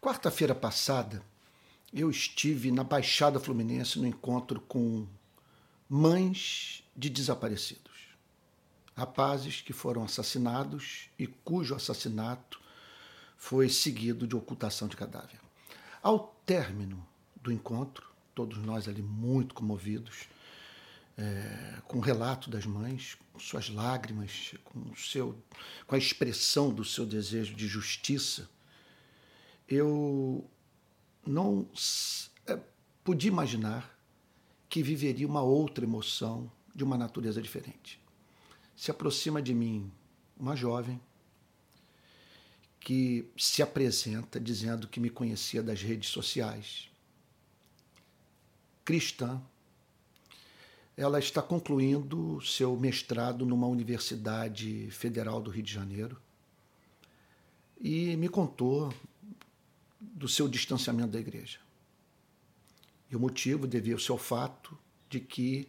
Quarta-feira passada, eu estive na Baixada Fluminense no encontro com mães de desaparecidos. Rapazes que foram assassinados e cujo assassinato foi seguido de ocultação de cadáver. Ao término do encontro, todos nós ali muito comovidos, é, com o relato das mães, com suas lágrimas, com, o seu, com a expressão do seu desejo de justiça, eu não é, podia imaginar que viveria uma outra emoção de uma natureza diferente. Se aproxima de mim uma jovem que se apresenta dizendo que me conhecia das redes sociais, cristã, ela está concluindo seu mestrado numa Universidade Federal do Rio de Janeiro. E me contou do seu distanciamento da igreja. E o motivo devia-se ao fato de que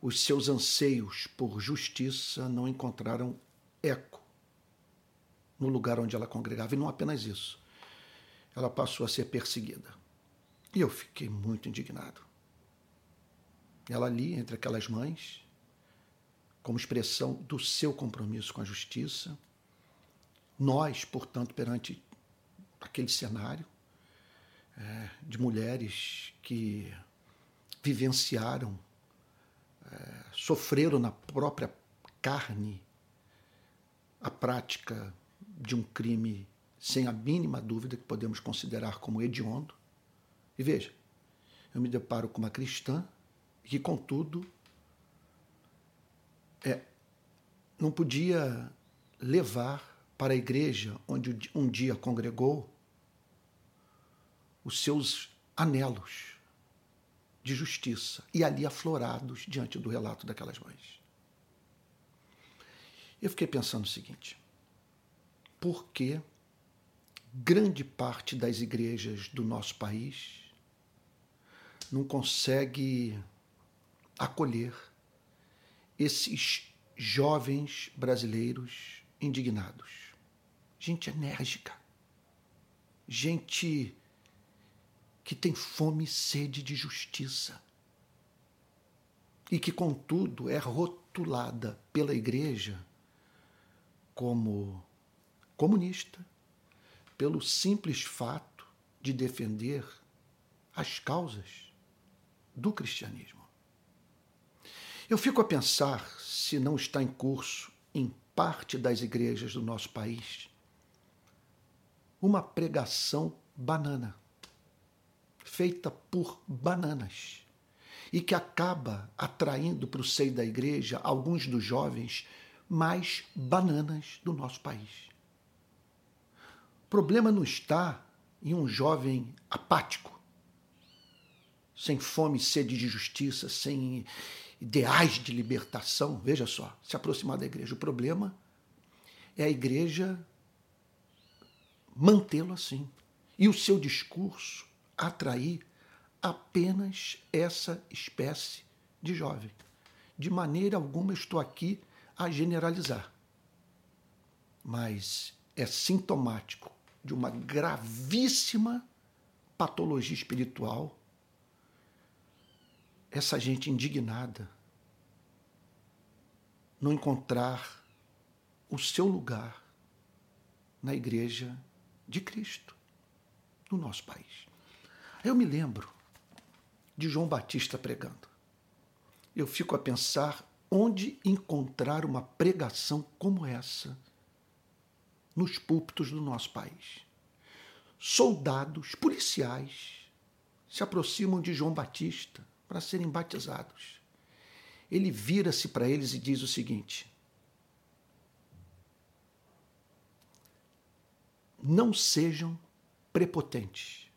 os seus anseios por justiça não encontraram eco no lugar onde ela congregava. E não apenas isso. Ela passou a ser perseguida. E eu fiquei muito indignado. Ela ali, entre aquelas mães, como expressão do seu compromisso com a justiça. Nós, portanto, perante aquele cenário é, de mulheres que vivenciaram, é, sofreram na própria carne a prática de um crime sem a mínima dúvida que podemos considerar como hediondo. E veja, eu me deparo com uma cristã que, contudo, é, não podia levar para a igreja onde um dia congregou os seus anelos de justiça e ali aflorados diante do relato daquelas mães. Eu fiquei pensando o seguinte: por que grande parte das igrejas do nosso país não consegue acolher esses jovens brasileiros indignados. Gente enérgica, gente que tem fome e sede de justiça e que, contudo, é rotulada pela igreja como comunista, pelo simples fato de defender as causas do cristianismo. Eu fico a pensar se não está em curso, em parte das igrejas do nosso país, uma pregação banana, feita por bananas, e que acaba atraindo para o seio da igreja alguns dos jovens mais bananas do nosso país. O problema não está em um jovem apático, sem fome e sede de justiça, sem ideais de libertação, veja só, se aproximar da igreja. O problema é a igreja mantê-lo assim. E o seu discurso atrair apenas essa espécie de jovem. De maneira alguma estou aqui a generalizar. Mas é sintomático de uma gravíssima patologia espiritual essa gente indignada não encontrar o seu lugar na igreja de Cristo, no nosso país. Eu me lembro de João Batista pregando. Eu fico a pensar onde encontrar uma pregação como essa nos púlpitos do nosso país. Soldados, policiais se aproximam de João Batista para serem batizados. Ele vira-se para eles e diz o seguinte: Não sejam prepotentes,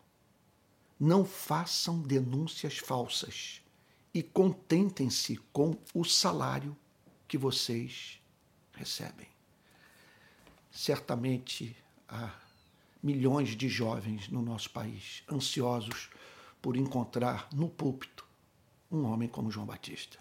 não façam denúncias falsas e contentem-se com o salário que vocês recebem. Certamente há milhões de jovens no nosso país ansiosos por encontrar no púlpito um homem como João Batista.